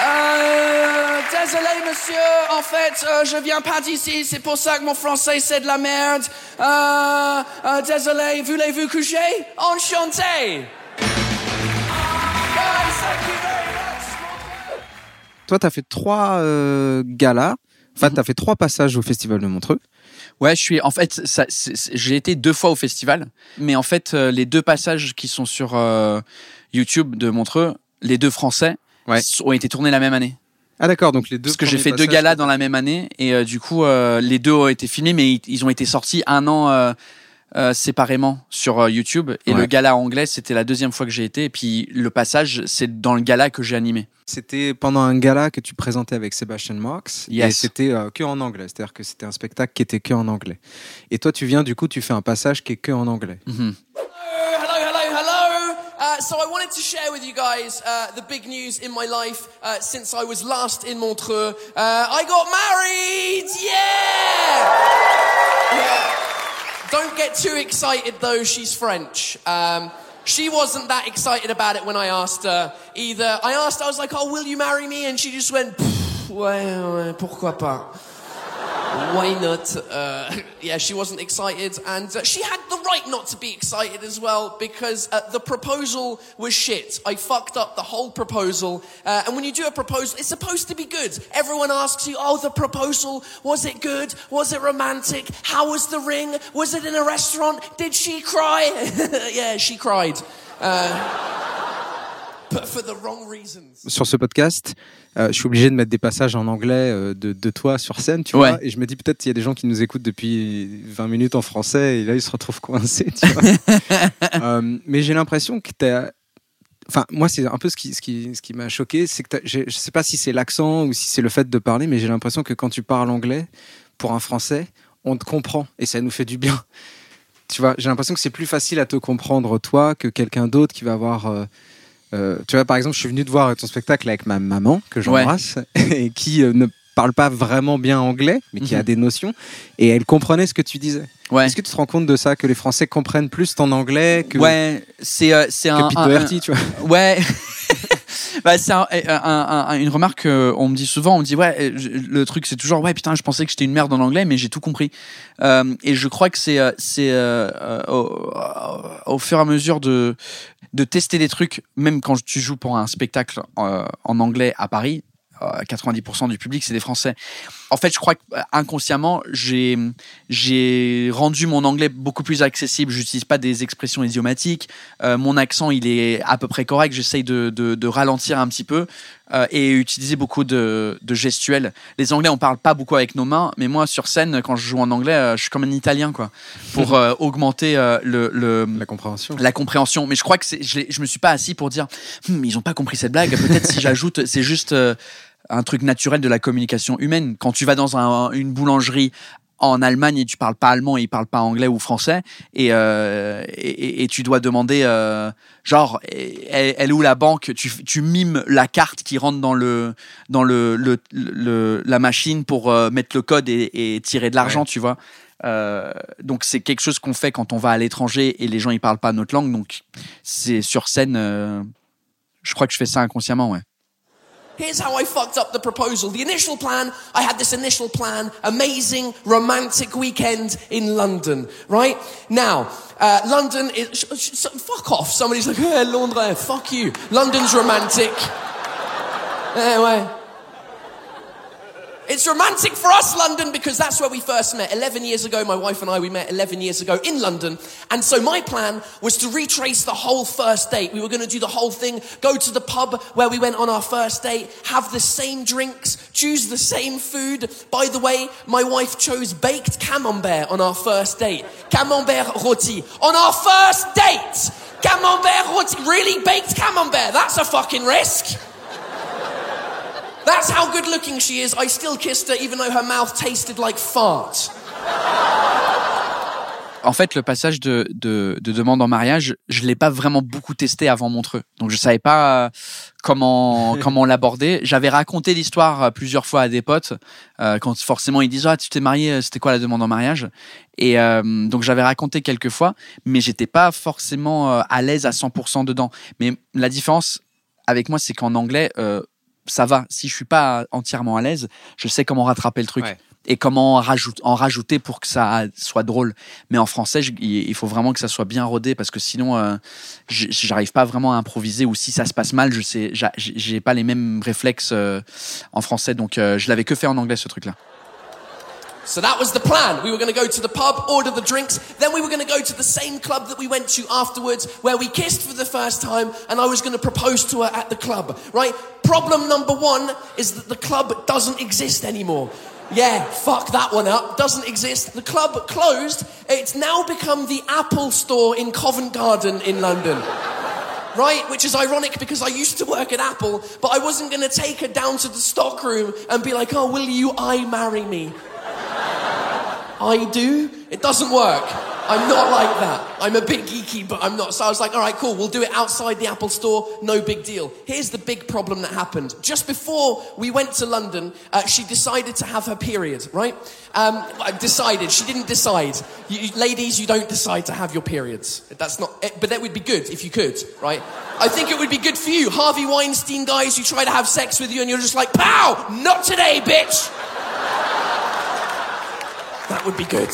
Euh, désolé, monsieur. En fait, euh, je viens pas d'ici. C'est pour ça que mon français, c'est de la merde. Euh, désolé. Voulez-vous j'ai? Enchanté. Toi, t'as fait trois euh, galas. Enfin, t'as fait trois passages au Festival de Montreux. Ouais, je suis. En fait, j'ai été deux fois au festival, mais en fait, euh, les deux passages qui sont sur euh, YouTube de Montreux, les deux français, Ouais. ont été tournés la même année. Ah d'accord, donc les deux. Parce que j'ai fait deux galas dans la même année et euh, du coup euh, les deux ont été filmés mais ils, ils ont été sortis un an euh, séparément sur euh, YouTube et Ouais. le gala anglais c'était la deuxième fois que j'ai été et puis le passage c'est dans le gala que j'ai animé. C'était pendant un gala que tu présentais avec Sébastien Marx. Et Yes. c'était euh, que en anglais. C'est-à-dire que c'était un spectacle qui était que en anglais. Et toi, tu viens, du coup, tu fais un passage qui est que en anglais. Mhm. Hello, hello, hello. Uh, so I wanted to share with you guys uh, the big news in my life uh, since I was last in Montreux. Uh, I got married! Yeah! Yeah. Don't get too excited though, she's French. Um, she wasn't that excited about it when I asked her either. I asked, I was like, oh, will you marry me? And she just went, "Pff, ouais, ouais, pourquoi pas? Why not? Uh, yeah, she wasn't excited, and uh, she had the right not to be excited as well because uh, the proposal was shit. I fucked up the whole proposal, uh, and when you do a proposal, it's supposed to be good. Everyone asks you, "Oh, the proposal was it good? Was it romantic? How was the ring? Was it in a restaurant? Did she cry? yeah, she cried." Uh, Sur ce podcast, euh, je suis obligé de mettre des passages en anglais euh, de, de toi sur scène, tu Ouais. vois. Et je me dis peut-être qu'il y a des gens qui nous écoutent depuis 20 minutes en français et là ils se retrouvent coincés, tu vois. Euh, mais j'ai l'impression que t'as. Enfin, moi, c'est un peu ce qui, ce qui, ce qui m'a choqué, c'est que je sais pas si c'est l'accent ou si c'est le fait de parler, mais j'ai l'impression que quand tu parles anglais, pour un français, on te comprend et ça nous fait du bien. Tu vois, j'ai l'impression que c'est plus facile à te comprendre toi que quelqu'un d'autre qui va avoir. Euh, euh, tu vois, par exemple, je suis venu te voir ton spectacle avec ma maman, que j'embrasse, et qui euh, ne parle pas vraiment bien anglais, mais qui Mhm. a des notions, et elle comprenait ce que tu disais. Ouais. Est-ce que tu te rends compte de ça, que les Français comprennent plus ton anglais que, Ouais, c'est euh, c'est que un, Pete un- Doherty, tu vois? Ouais. bah, c'est un- un- un- une remarque qu'on me dit souvent. On me dit, ouais, euh, je- le truc, c'est toujours, ouais, putain, je pensais que j'étais une merde en anglais, mais j'ai tout compris. Euh, et je crois que c'est euh, c'est euh, euh, au, au fur et à mesure de, de tester des trucs, même quand tu joues pour un spectacle euh, en anglais à Paris, euh, 90% du public, c'est des Français. En fait, je crois que euh, inconsciemment, j'ai j'ai rendu mon anglais beaucoup plus accessible. J'utilise pas des expressions idiomatiques. Euh, mon accent, il est à peu près correct. J'essaye de, de, de ralentir un petit peu euh, et utiliser beaucoup de, de gestuels. Les Anglais, on parle pas beaucoup avec nos mains, mais moi, sur scène, quand je joue en anglais, euh, je suis comme un Italien, quoi, pour augmenter le, le La compréhension. la compréhension. Mais je crois que c'est, je, je me suis pas assis pour dire, Hmm, ils ont pas compris cette blague. Peut-être si j'ajoute, c'est juste un truc naturel de la communication humaine. Quand tu vas dans un- une boulangerie en Allemagne et tu parles pas allemand et ils parlent pas anglais ou français et, euh, et, et tu dois demander euh, genre elle, elle est où la banque? Tu, tu mimes la carte qui rentre dans le dans le, le, le- la machine pour euh, mettre le code et, et tirer de l'argent tu vois. Donc c'est quelque chose qu'on fait quand on va à l'étranger et les gens ils parlent pas notre langue. Donc c'est sur scène je crois que je fais ça inconsciemment ouais Here's how I fucked up the proposal. The initial plan, I had this initial plan, amazing romantic weekend in London, right? Now, uh, London is, sh- sh- fuck off. Somebody's like, hey, Londres, fuck you. London's romantic. Anyway. It's romantic for us, London, because that's where we first met. 11 years ago, my wife and I, we met 11 years ago in London. And so my plan was to retrace the whole first date. We were going to do the whole thing, go to the pub where we went on our first date, have the same drinks, choose the same food. By the way, my wife chose baked camembert on our first date. Camembert rôti. On our first date! Camembert rôti. Really? Baked camembert? That's a fucking risk. That's how good looking she is. I still kissed her even though her mouth tasted like fart. en fait, le passage de, de, de demande en mariage, je l'ai pas vraiment beaucoup testé avant Montreux. Donc, je savais pas euh, comment comment l'aborder. J'avais raconté l'histoire euh, plusieurs fois à des potes euh, quand forcément ils disent ah tu t'es marié, c'était quoi la demande en mariage? Et euh, donc j'avais raconté quelques fois, mais j'étais pas forcément à l'aise à 100% dedans. Mais la différence avec moi, c'est qu'en anglais, euh, ça va. Si je suis pas entièrement à l'aise, je sais comment rattraper le truc. Ouais. Et comment en rajoute- en rajouter pour que ça soit drôle. Mais en français, je- il faut vraiment que ça soit bien rodé parce que sinon, euh, j'arrive pas vraiment à improviser. Ou si ça se passe mal, je sais, j'a- j'ai pas les mêmes réflexes euh, en français. Donc, euh, je l'avais que fait en anglais ce truc-là. So that was the plan. We were going to go to the pub, order the drinks, then we were going to go to the same club that we went to afterwards where we kissed for the first time and I was going to propose to her at the club, right? Problem number one is that the club doesn't exist anymore. Yeah, fuck that one up. Doesn't exist. The club closed. It's now become the Apple store in Covent Garden in London. Right? Which is ironic because I used to work at Apple, but I wasn't going to take her down to the stockroom and be like, oh, will you I marry me? I do. It doesn't work. I'm not like that. I'm a bit geeky, but I'm not. So I was like, all right, cool. We'll do it outside the Apple store. No big deal. Here's the big problem that happened. Just before we went to London, uh, she decided to have her period, right? Um, decided. She didn't decide. You, ladies, you don't decide to have your periods. That's not, eh, but that would be good if you could, right? I think it would be good for you. Harvey Weinstein guys who try to have sex with you and you're just like, pow! Not today, bitch! That would be good.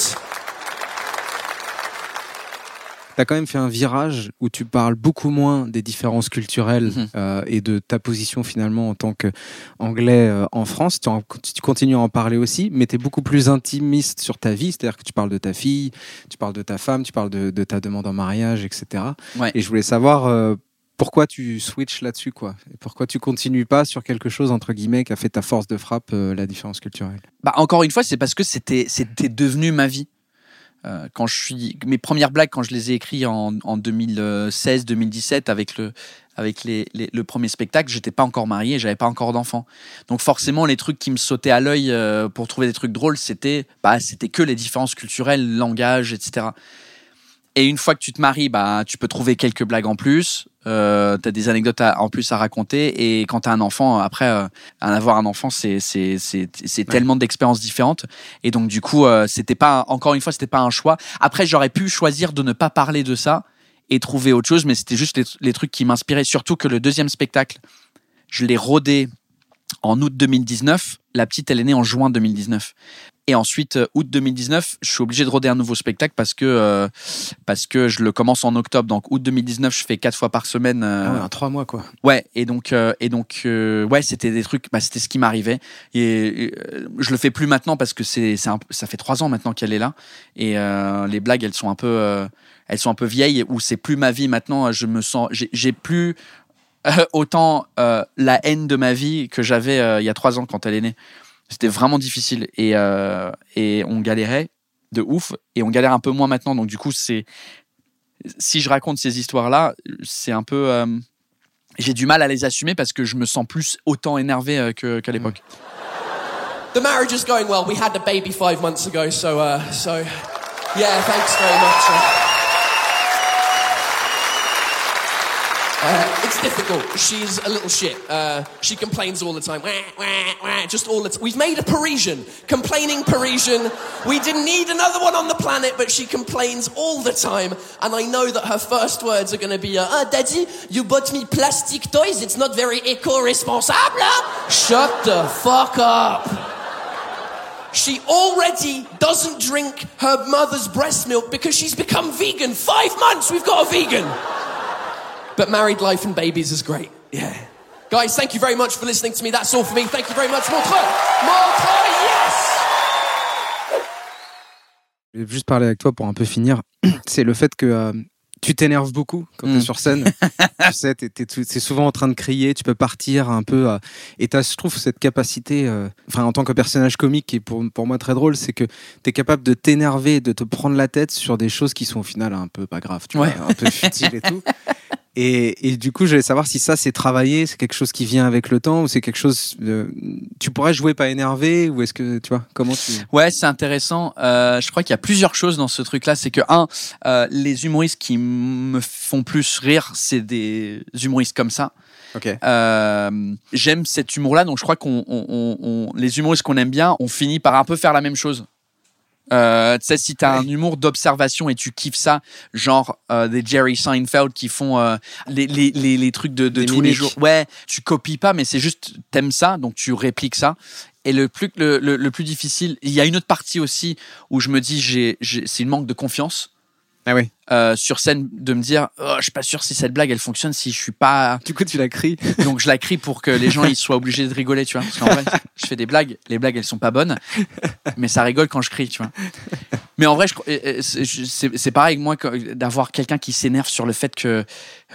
T'as quand même fait un virage où tu parles beaucoup moins des différences culturelles Mhm. euh, et de ta position finalement en tant qu'anglais euh, en France. Tu, en- tu continues à en parler aussi, mais tu es beaucoup plus intimiste sur ta vie, c'est-à-dire que tu parles de ta fille, tu parles de ta femme, tu parles de, de ta demande en mariage, etc. Ouais. Et je voulais savoir euh, pourquoi tu switches là-dessus, quoi? Et pourquoi tu continues pas sur quelque chose, entre guillemets, qui a fait ta force de frappe, euh, la différence culturelle? Bah, encore une fois, c'est parce que c'était c'était devenu ma vie. Euh, quand je suis mes premières blagues quand je les ai écrites en, en 2016-2017 avec le avec les- le premier spectacle, j'étais pas encore marié, j'avais pas encore d'enfant. Donc forcément les trucs qui me sautaient à l'œil euh, pour trouver des trucs drôles, c'était bah c'était que les différences culturelles, langage, etc. Et une fois que tu te maries, bah tu peux trouver quelques blagues en plus. Euh, t'as des anecdotes à- en plus à raconter. Et quand t'as un enfant après euh, avoir un enfant c'est c'est c'est c'est tellement d'expériences différentes. Et donc du coup euh, c'était pas encore une fois c'était pas un choix. Après j'aurais pu choisir de ne pas parler de ça et trouver autre chose mais c'était juste les, les trucs qui m'inspiraient. Surtout que le deuxième spectacle je l'ai rodé en août 2019 la petite elle est née en juin 2019 et ensuite euh, août 2019 je suis obligé de roder un nouveau spectacle parce que euh, parce que je le commence en octobre donc août 2019 je fais quatre fois par semaine euh, Ah ouais, en trois mois, quoi. Ouais, et donc euh, et donc ouais, c'était des trucs, bah, c'était ce qui m'arrivait. Et je le fais plus maintenant parce que c'est ça fait trois ans maintenant qu'elle est là et les blagues elles sont un peu elles sont un peu vieilles ou c'est plus ma vie maintenant. Je me sens j'ai plus euh, autant euh, la haine de ma vie que j'avais euh, il y a trois ans quand elle est née. C'était vraiment difficile et on galérait de ouf et on galère un peu moins maintenant. Donc du coup c'est si je raconte ces histoires là, c'est un peu j'ai du mal à les assumer parce que je me sens plus autant énervé qu'à l'époque. the marriage is going well. We had a baby five months ago, so uh, so yeah, thanks very much. Uh, uh, difficult. She's a little shit. Uh, she complains all the time. Wah, wah, wah, just all the time. We've made a Parisian. Complaining Parisian. We didn't need another one on the planet, but she complains all the time. And I know that her first words are going to be, uh, Ah, daddy, you bought me plastic toys. It's not very eco-responsable. Shut the fuck up. She already doesn't drink her mother's breast milk because she's become vegan. Five months, we've got a vegan. But married life and babies is great. Yeah. Guys, thank you very much for listening to me. That's all for me. Thank you very much. Montreux. Montreux, yes! Je vais juste parler avec toi pour un peu finir. C'est le fait que euh, tu t'énerves beaucoup quand tu es Mm. sur scène. tu sais, t'es, t'es tout- c'est souvent en train de crier, tu peux partir un peu. euh, et tu je trouve, cette capacité, euh, enfin, en tant que personnage comique, qui est pour, pour moi très drôle, c'est que tu es capable de t'énerver, de te prendre la tête sur des choses qui sont au final un peu pas graves, tu Ouais. vois, un peu futiles et tout. Et, et du coup, j'allais savoir si ça, c'est travaillé, c'est quelque chose qui vient avec le temps, ou c'est quelque chose. euh, tu pourrais jouer pas énervé, ou est-ce que, tu vois, comment tu. Ouais, c'est intéressant. Euh, je crois qu'il y a plusieurs choses dans ce truc-là. C'est que, un, euh, les humoristes qui me font plus rire, c'est des humoristes comme ça. Ok. Euh, J'aime cet humour-là, donc je crois qu'on, on- on- on- les humoristes qu'on aime bien, on finit par un peu faire la même chose. Euh, tu sais, si t'as un humour d'observation et tu kiffes ça, genre euh, des Jerry Seinfeld qui font euh, les, les, les, les trucs de, de tous les jours. Ouais, tu copies pas, mais c'est juste t'aimes ça, donc tu répliques ça. Et le plus, le, le, le plus difficile, il y a une autre partie aussi où je me dis, j'ai, j'ai- c'est une manque de confiance Ah oui. euh, sur scène de me dire, oh, je suis pas sûr si cette blague elle fonctionne, si je suis pas Du coup, tu la cries. donc je la crie pour que les gens ils soient obligés de rigoler, tu vois. Parce qu'en vrai, je fais des blagues, les blagues elles sont pas bonnes, mais ça rigole quand je crie, tu vois. Mais en vrai, c'est pareil que moi d'avoir quelqu'un qui s'énerve sur le fait que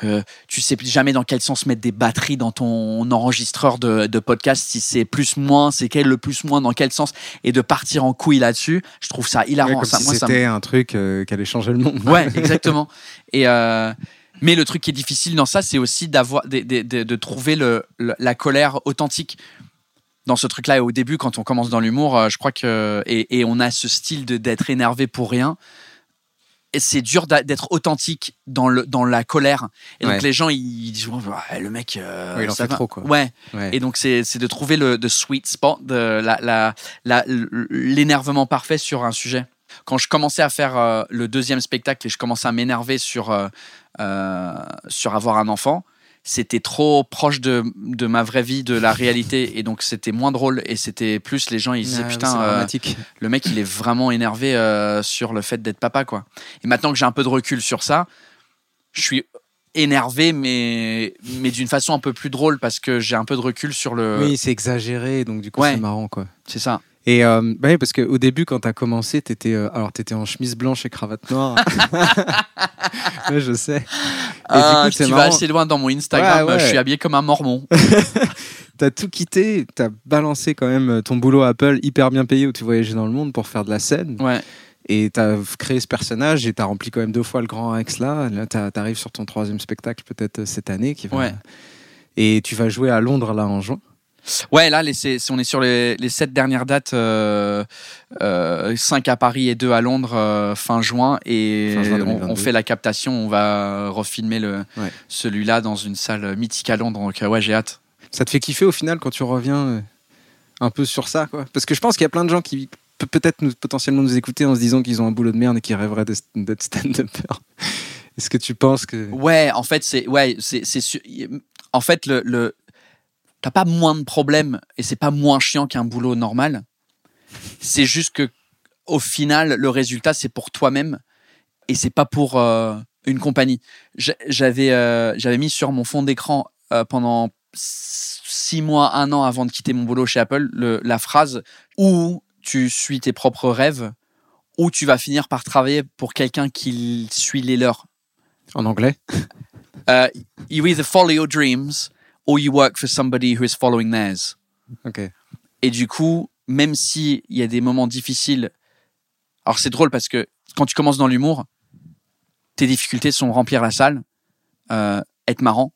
euh, tu sais jamais dans quel sens mettre des batteries dans ton enregistreur de, de podcast, si c'est plus moins, c'est quel le plus moins, dans quel sens, et de partir en couille là-dessus. Je trouve ça Ouais, hilarant. comme ça, si c'était un truc euh, qui allait changer le monde. Ouais, exactement. Et euh, mais le truc qui est difficile dans ça, c'est aussi d'avoir, de, de- de- de trouver le, le- la colère authentique dans ce truc-là. Et au début, quand on commence dans l'humour, euh, je crois que et, et on a ce style de d'être énervé pour rien. Et c'est dur d'être authentique dans le dans la colère. Et donc les gens ils disent Ouais, le mec, euh, il en ça fait trop, quoi. Ouais. Ouais. Et donc c'est de trouver le the sweet spot, de la la la- l'énervement parfait sur un sujet. Quand je commençais à faire euh, le deuxième spectacle et je commençais à m'énerver sur euh, euh, sur avoir un enfant, c'était trop proche de, de ma vraie vie, de la réalité, et donc c'était moins drôle. Et c'était plus les gens ils disaient Ah, putain, euh, le mec il est vraiment énervé euh, sur le fait d'être papa quoi. Et maintenant que j'ai un peu de recul sur ça, je suis énervé mais mais d'une façon un peu plus drôle parce que j'ai un peu de recul sur le Oui, c'est exagéré, donc du coup, Ouais. c'est marrant, quoi. c'est ça. Et euh, bah oui, parce qu'au début, quand t'as commencé, t'étais euh, alors t'étais en chemise blanche et cravate noire. ouais, je sais. Et Ah, du coup, c'est tu vas assez loin dans mon Instagram, Ouais, ouais. je suis habillé comme un mormon. T'as tout quitté, t'as balancé quand même ton boulot à Apple hyper bien payé où tu voyageais dans le monde pour faire de la scène. Ouais. Et t'as créé ce personnage et t'as rempli quand même deux fois le Grand Rex là. Là, t'as- t'arrives sur ton troisième spectacle peut-être euh, cette année qui va. Et tu vas jouer à Londres là en juin. Ouais, là, les, on est sur les, les sept dernières dates, euh, euh, cinq à Paris et deux à Londres euh, fin juin. Et Fin juin on, 2022. on fait la captation, on va refilmer le, Ouais. celui-là dans une salle mythique à Londres. Donc, euh, ouais, j'ai hâte. Ça te fait kiffer au final quand tu reviens un peu sur ça quoi? Parce que je pense qu'il y a plein de gens qui peut- peut-être nous, potentiellement nous écouter en se disant qu'ils ont un boulot de merde et qui rêveraient d'être stand-upper. Est-ce que tu penses que Ouais, en fait, c'est ouais, c'est en fait le, le t'as pas moins de problèmes et c'est pas moins chiant qu'un boulot normal. C'est juste que au final, le résultat c'est pour toi-même et c'est pas pour euh, une compagnie. J'a- J'avais euh, j'avais mis sur mon fond d'écran euh, pendant six mois, un an avant de quitter mon boulot chez Apple, le- la phrase où tu suis tes propres rêves, ou tu vas finir par travailler pour quelqu'un qui suit les leurs. en anglais? Uh, you either follow your dreams or you work for somebody who is following theirs. Ok. Et du coup, même s'il y a des moments difficiles, alors c'est drôle parce que quand tu commences dans l'humour, tes difficultés sont remplir la salle, euh, être marrant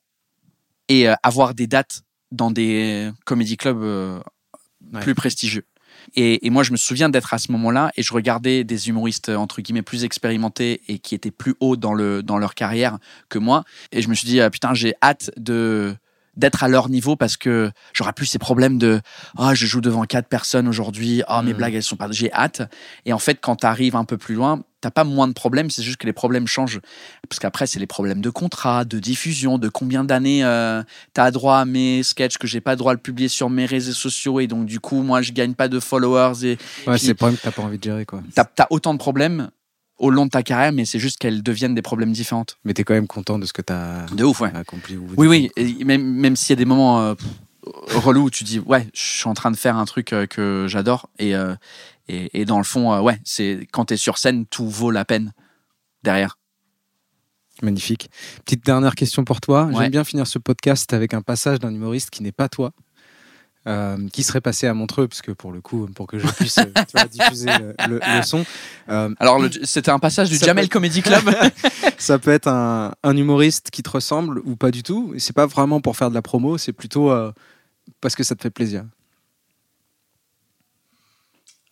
et euh, avoir des dates dans des comédie clubs euh, Ouais. plus prestigieux. Et, et moi, je me souviens d'être à ce moment-là et je regardais des humoristes entre guillemets plus expérimentés et qui étaient plus hauts dans le dans leur carrière que moi. Et je me suis dit ah, putain, j'ai hâte de d'être à leur niveau parce que j'aurai plus ces problèmes de ah je joue devant quatre personnes aujourd'hui ah mes Mhm. blagues elles sont pas j'ai hâte et en fait quand tu arrives un peu plus loin t'as pas moins de problèmes c'est juste que les problèmes changent parce qu'après c'est les problèmes de contrat de diffusion de combien d'années euh, t'as droit à mes sketchs que j'ai pas droit à le publier sur mes réseaux sociaux et donc du coup moi je gagne pas de followers et Ouais, c'est problème que t'as pas envie de gérer, quoi. t'as as autant de problèmes au long de ta carrière mais c'est juste qu'elles deviennent des problèmes différentes Mais t'es quand même content de ce que de ouf ouais accompli. au bout oui, oui, et même, même s'il y a des moments euh, relous où tu dis, ouais, je suis en train de faire un truc euh, que j'adore. Et, euh, et, et dans le fond, ouais, c'est quand tu es sur scène, tout vaut la peine derrière. Magnifique. Petite dernière question pour toi. Ouais. J'aime bien finir ce podcast avec un passage d'un humoriste qui n'est pas toi. Euh, qui serait passé à Montreux, parce que pour le coup, pour que je puisse euh, tu vois, diffuser le, son, euh, Alors, c'était un passage du Jamel peut- Comedy Club. ça peut être un, un humoriste qui te ressemble ou pas du tout. C'est pas vraiment pour faire de la promo, c'est plutôt euh, parce que ça te fait plaisir.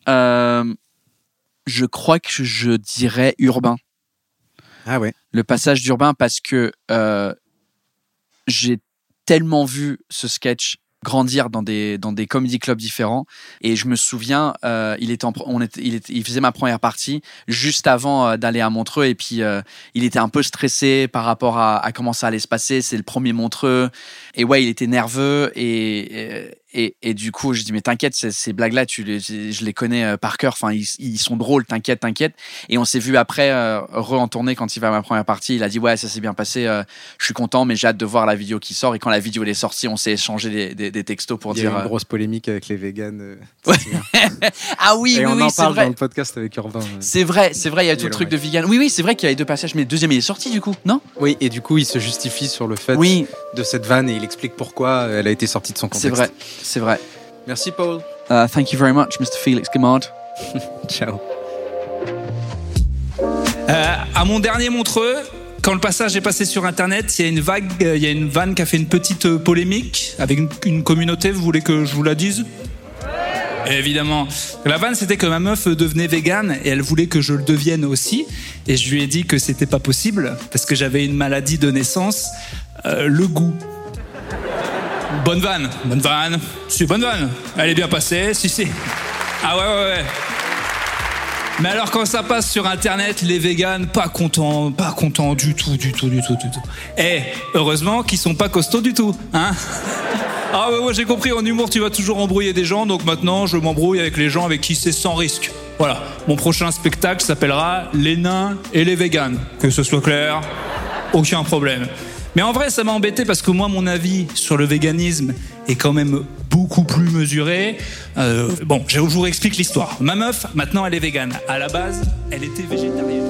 Euh, je crois que je dirais urbain. Ah ouais. le passage d'urbain parce que euh, j'ai tellement vu ce sketch grandir dans des dans des comedy clubs différents. Et je me souviens euh, il était en on était il, était- il faisait ma première partie juste avant euh, d'aller à Montreux. Et puis euh, il était un peu stressé par rapport à, à comment ça allait se passer. C'est le premier Montreux. Et ouais il était nerveux. Et et, et du coup je dis mais t'inquiète ces, ces blagues là tu les, je les connais euh, par cœur enfin ils, ils sont drôles t'inquiète t'inquiète et on s'est vu après euh, re en tournée quand il va à ma première partie il a dit ouais ça s'est bien passé euh, je suis content mais j'ai hâte de voir la vidéo qui sort et quand la vidéo est sortie on s'est échangé des, des, des textos pour Il y a eu dire une euh, grosse polémique avec les véganes. Ouais. ah oui Et oui on oui en parle vrai dans le podcast avec Urbain. c'est vrai c'est vrai il y a tout Et le truc de vegan oui oui c'est vrai qu'il y avait deux passages mais le deuxième il est sorti du coup non? Oui, et du coup, il se justifie sur le fait oui de cette vanne et il explique pourquoi elle a été sortie de son contexte. c'est vrai c'est vrai Merci, Paul. Uh, thank you very much Mr Felix Gamard Ciao. Euh, à mon dernier Montreux, quand le passage est passé sur Internet, il y a une vague, euh, il y a une vanne qui a fait une petite euh, polémique avec une, une communauté. Vous voulez que je vous la dise? Évidemment. La vanne, c'était que ma meuf devenait végane et elle voulait que je le devienne aussi. Et je lui ai dit que c'était pas possible parce que j'avais une maladie de naissance, euh, le goût. Bonne vanne, bonne vanne. Si, bonne vanne. Elle est bien passée, si, si. Ah ouais, ouais, ouais. Mais alors quand ça passe sur internet, les véganes pas contents, pas contents du tout, du tout, du tout, du tout. Eh, heureusement qu'ils sont pas costauds du tout, hein Ah ouais, ouais, j'ai compris, en humour tu vas toujours embrouiller des gens, donc maintenant je m'embrouille avec les gens avec qui c'est sans risque. Voilà, mon prochain spectacle s'appellera Les nains et les véganes. Que ce soit clair, aucun problème. Mais en vrai, ça m'a embêté parce que moi, mon avis sur le véganisme est quand même beaucoup plus mesuré. Euh, bon, je vous explique l'histoire. Ma meuf, maintenant, elle est végane. À la base, elle était végétarienne.